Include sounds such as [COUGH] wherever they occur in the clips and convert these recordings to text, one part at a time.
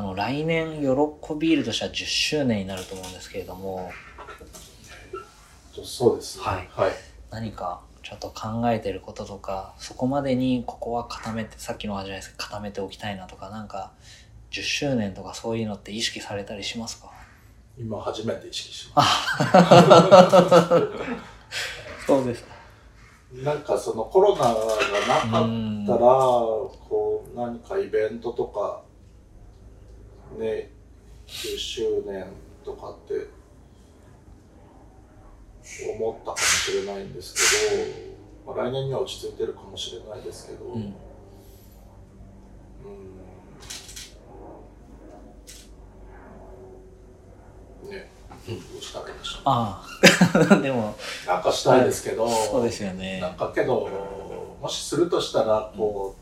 あの、来年、ヨロッコビールとしては10周年になると思うんですけれども、そうですね。はいはい。何かちょっと考えてることとか、そこまでにここは固めて、さっきの話じゃないですけど、固めておきたいなとか、なんか、10周年とかそういうのって意識されたりしますか？今初めて意識しまし [LAUGHS] そうです。なんかそのコロナがなかったら、うんこう何かイベントとか、ね、10周年とかって思ったかもしれないんですけど、まあ、来年には落ち着いてるかもしれないですけど、うんうんね、どうしたらいいでしょう。ああ。[LAUGHS] でも、なんかしたいですけど、そうですよねなんかけど、もしするとしたら、こう、まあ、基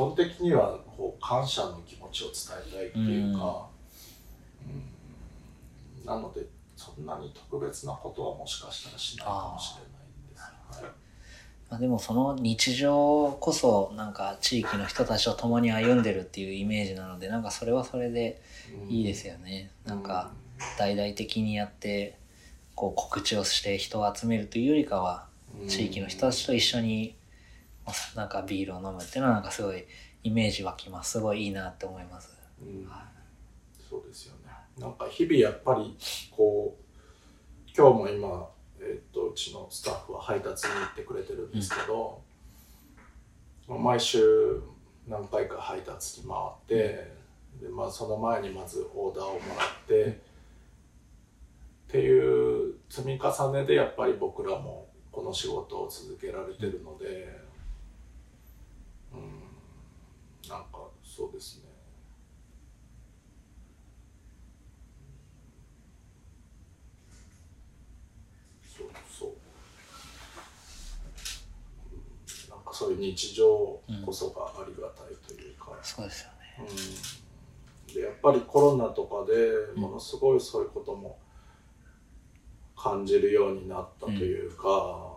本的にはこう感謝の気持ちを伝えたいっていうか、うん。なので、そんなに特別なことはもしかしたらしないかもしれないんです。はいまあ、でもその日常こそなんか地域の人たちと共に歩んでるっていうイメージなのでなんかそれはそれでいいですよね。なんか大々的にやってこう告知をして人を集めるというよりかはうん。地域の人たちと一緒になんかビールを飲むっていうのはなんかすごいイメージ湧きます。すごいいいなって思います。うんそうですよね。なんか日々やっぱりこう今日も今、えっとうちのスタッフは配達に行ってくれてるんですけど、まあ毎週何回か配達に回って、でまあ、その前にまずオーダーをもらって、っていう積み重ねでやっぱり僕らもこの仕事を続けられてるので、うん、なんかそうですね。そうそううんなんかそういう日常こそがありがたいというか、そうですよね。うん、でやっぱりコロナとかでものすごいそういうことも感じるようになったというか、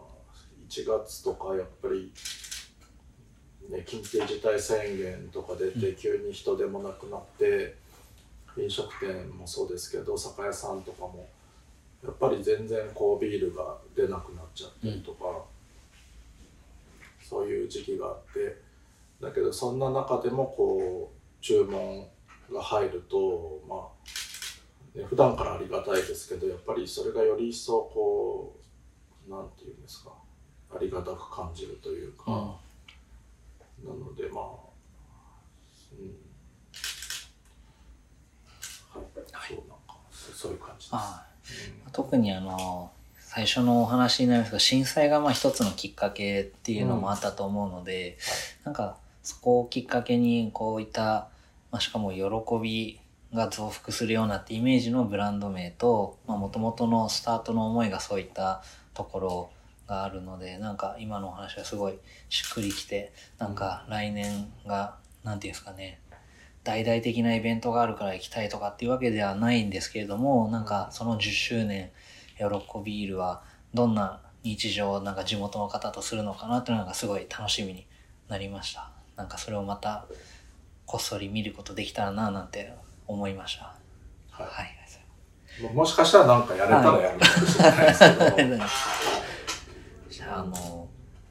1月とかやっぱり、ね、緊急事態宣言とか出て急に人手もなくなって、飲食店もそうですけど酒屋さんとかもやっぱり全然こうビールが出なくなっちゃったりとか、そういう時期があってだけどそんな中でもこう注文が入るとまあ、ね、普段からありがたいですけどやっぱりそれがより一層こうなんていうんですかありがたく感じるというか、なのでまあ、うん。はい、そうなんかそういう感じです。あうん。特にあの最初のお話になりますが震災がまあ一つのきっかけっていうのもあったと思うので、なんかそこをきっかけにこういった、まあ、しかも喜びが増幅するようなってイメージのブランド名ともともとのスタートの思いがそういったところがあるのでなんか今のお話はすごいしっくりきてなんか来年がなんていうんですかね大々的なイベントがあるから行きたいとかっていうわけではないんですけれどもなんかその10周年ヨロッコビールはどんな日常をなんか地元の方とするのかなっていうのがすごい楽しみになりました。なんかそれをまたこっそり見ることできたらななんて思いました。はい。はい、ももしかしたらなんかやれたらやるかもしれないですけど、[LAUGHS] ああの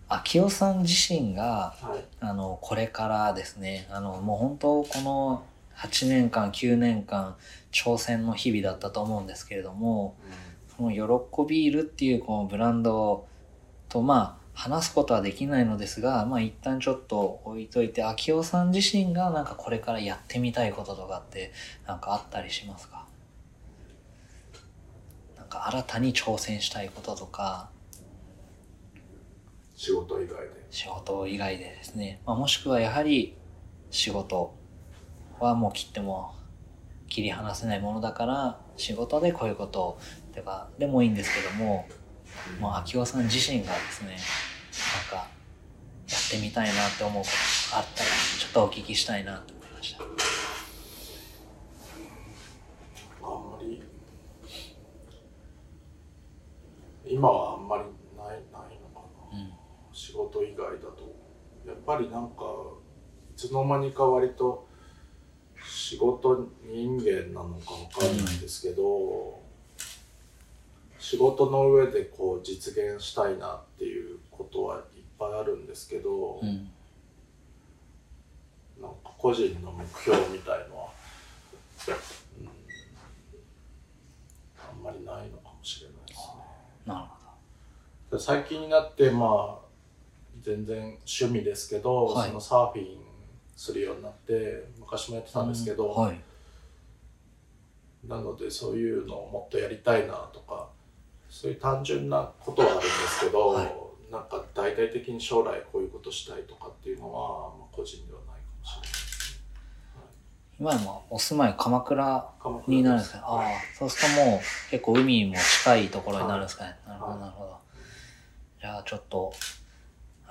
秋代さん自身がはい。あのこれからですねあのもう本当この8年間9年間挑戦の日々だったと思うんですけれどもそのヨロッコビールっていうこのブランドとまあ話すことはできないのですがまあ一旦ちょっと置いといて秋代さん自身がなんかこれからやってみたいこととかってなんかあったりしますか？なんか新たに挑戦したいこととか仕事以外で。仕事以外でですね、まあ、もしくはやはり仕事はもう切っても切り離せないものだから仕事でこういうことをとかでもいいんですけどももう秋夫さん自身がですねなんかやってみたいなって思うことがあったらちょっとお聞きしたいなと思いました。あんまり、今はあんまりないないのかな。うん仕事以外だと。やっぱりなんか、いつの間にか割と、仕事人間なのかわかんないですけど、仕事の上でこう実現したいなっていうことはいっぱいあるんですけど、うんなんか個人の目標みたいのは、うん、あんまりないのかもしれないですね。なるほで最近になってまあ全然趣味ですけど、はい。そのサーフィンするようになって昔もやってたんですけど、うん。はい。なのでそういうのをもっとやりたいなとかそういう単純なことはあるんですけど、はい。なんか大々的に将来こういうことしたいとかっていうのは、まあ、個人ではないかもしれない。今もお住まい鎌倉になるんですかね。ああそうするともう結構海も近いところになるんですかね、なるほどはいなるほど。じゃあちょっと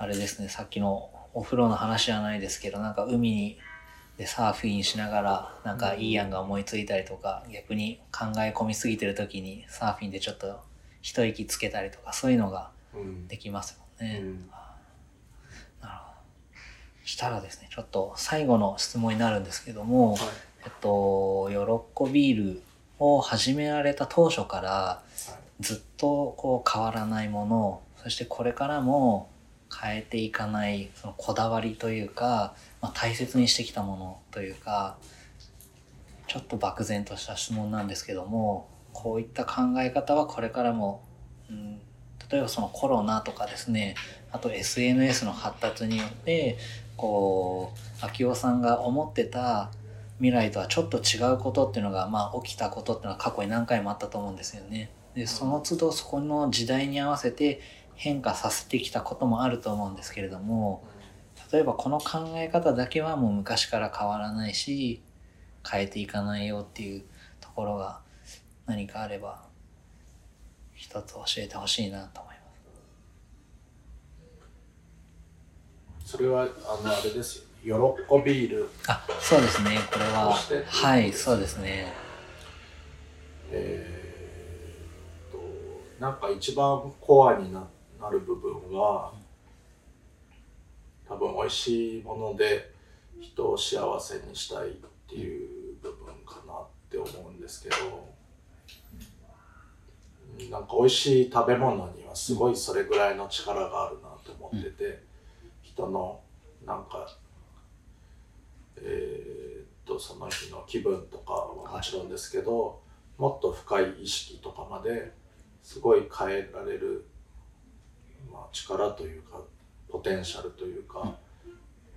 あれですねさっきのお風呂の話じゃないですけどなんか海にでサーフィンしながらなんかいい案が思いついたりとか、逆に考え込みすぎてる時にサーフィンでちょっと一息つけたりとかそういうのがうん。できますもんね、うん。なるほど。したらですねちょっと最後の質問になるんですけども、はい。えっと、ヨロッコビールを始められた当初からはい。ずっとこう変わらないものそしてこれからも変えていかないそのこだわりというか、まあ、大切にしてきたものというかちょっと漠然とした質問なんですけどもこういった考え方はこれからも、うん、例えばそのコロナとかですねあと SNS の発達によってこう秋夫さんが思ってた未来とはちょっと違うことっていうのが、まあ、起きたことっていうのは過去に何回もあったと思うんですよね。でその都度そこの時代に合わせて変化させてきたこともあると思うんですけれども例えばこの考え方だけはもう昔から変わらないし変えていかないよっていうところが何かあれば一つ教えてほしいなと思います。それはあのあれですよね。ヨロッコビールあそうですね。これははいそうですね。えーっとなんか一番コアにななる部分は多分美味しいもので人を幸せにしたいっていう部分かなって思うんですけどうんなんか美味しい食べ物にはすごいそれぐらいの力があるなと思ってて、人のなんかえっとその日の気分とかはもちろんですけど、もっと深い意識とかまですごい変えられる、まあ、力というかポテンシャルというか、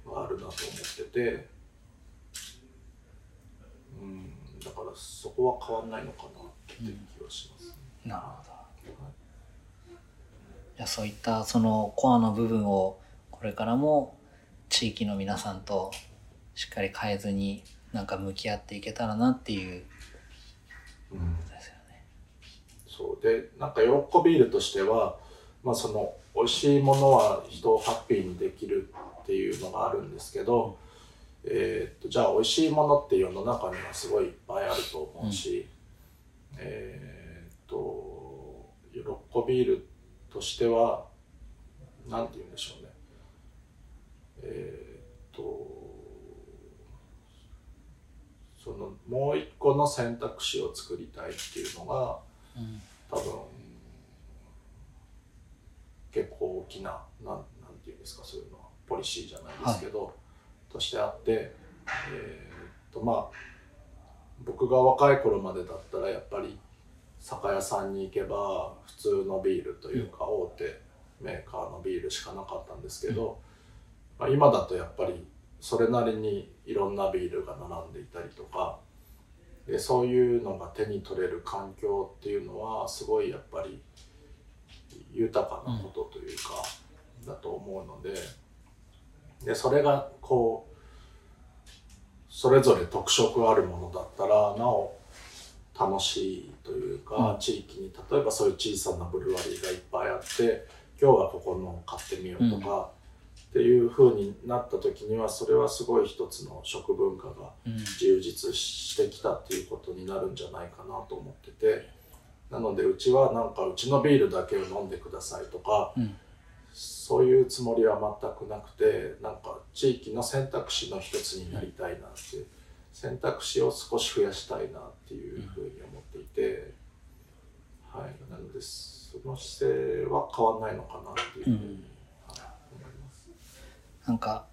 があるなと思ってて、うん、だからそこは変わんないのかなっていう気はします、ねなるほど。じゃあそういったそのコアの部分をこれからも地域の皆さんとしっかり変えずになんか向き合っていけたらなっていううんことですよね。そう。でなんか喜びるとしては、まあ、その美味しいものは人をハッピーにできるっていうのがあるんですけど、えーっとじゃあ美味しいものって世の中にはすごいいっぱいあると思うし、えーっと喜びるとしてはなんて言うんでしょうね。えーっとそのもう一個の選択肢を作りたいっていうのがうん。多分結構大きななんなんていうんですかそういうのはポリシーじゃないですけど、としてあってえーっとまあ僕が若い頃までだったらやっぱり酒屋さんに行けば普通のビールというか大手メーカーのビールしかなかったんですけど、まあ、今だとやっぱりそれなりにいろんなビールが並んでいたりとかでそういうのが手に取れる環境っていうのはすごいやっぱり豊かなことというか、だと思うのででそれがこうそれぞれ特色あるものだったらなお楽しいというか、うん。地域に例えばそういう小さなブルワリーがいっぱいあって今日はここの買ってみようとか、っていう風になった時にはそれはすごい一つの食文化がうん。充実してきたっていうことになるんじゃないかなと思っててなのでうちはなんかうちのビールだけを飲んでくださいとか、うん。そういうつもりは全くなくてなんか地域の選択肢の一つになりたいなって選択肢を少し増やしたいなっていうふうに思っていて、はい、なのでその姿勢は変わんないのかなっていうふうに、はい、思います。なんか、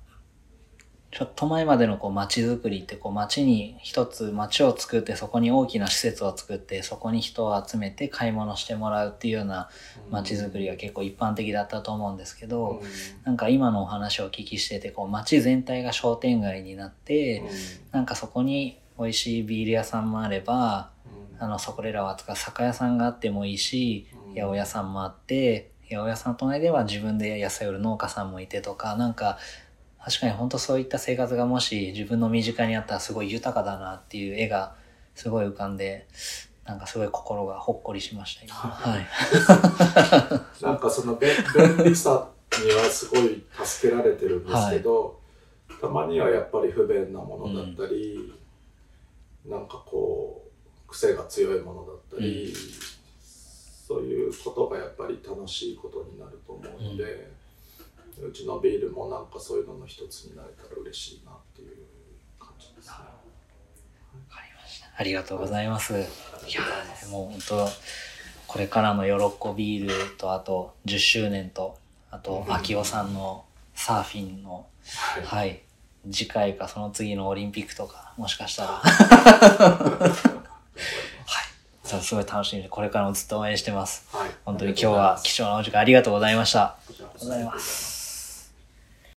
ちょっと前までのこう街づくりってこう街に一つ街を作ってそこに大きな施設を作ってそこに人を集めて買い物してもらうっていうような街づくりが結構一般的だったと思うんですけど、なんか今のお話をお聞きしててこう街全体が商店街になって、なんかそこに美味しいビール屋さんもあれば、あのそこらを扱う酒屋さんがあってもいいし、八百屋さんもあって八百屋さんの隣では自分で野菜売る農家さんもいてとかなんか確かに本当そういった生活がもし自分の身近にあったらすごい豊かだなっていう絵がすごい浮かんでなんかすごい心がほっこりしました今。[LAUGHS] はい。[LAUGHS] なんかその便便利さにはすごい助けられてるんですけど、たまにはやっぱり不便なものだったり、なんかこう癖が強いものだったり、そういうことがやっぱり楽しいことになると思うので、うちのビールもなんかそういうのの一つになれたら嬉しいなっていう感じですね。わかりました。ありがとうございます。い。やもう本当これからの喜びビールとあと10周年とあと秋夫さんのサーフィンのはい。はい。次回かその次のオリンピックとかもしかしたら。そうすごい楽しみでこれからもずっと応援してます。はい。本当に今日は貴重なお時間ありがとうございました。ありがとうございます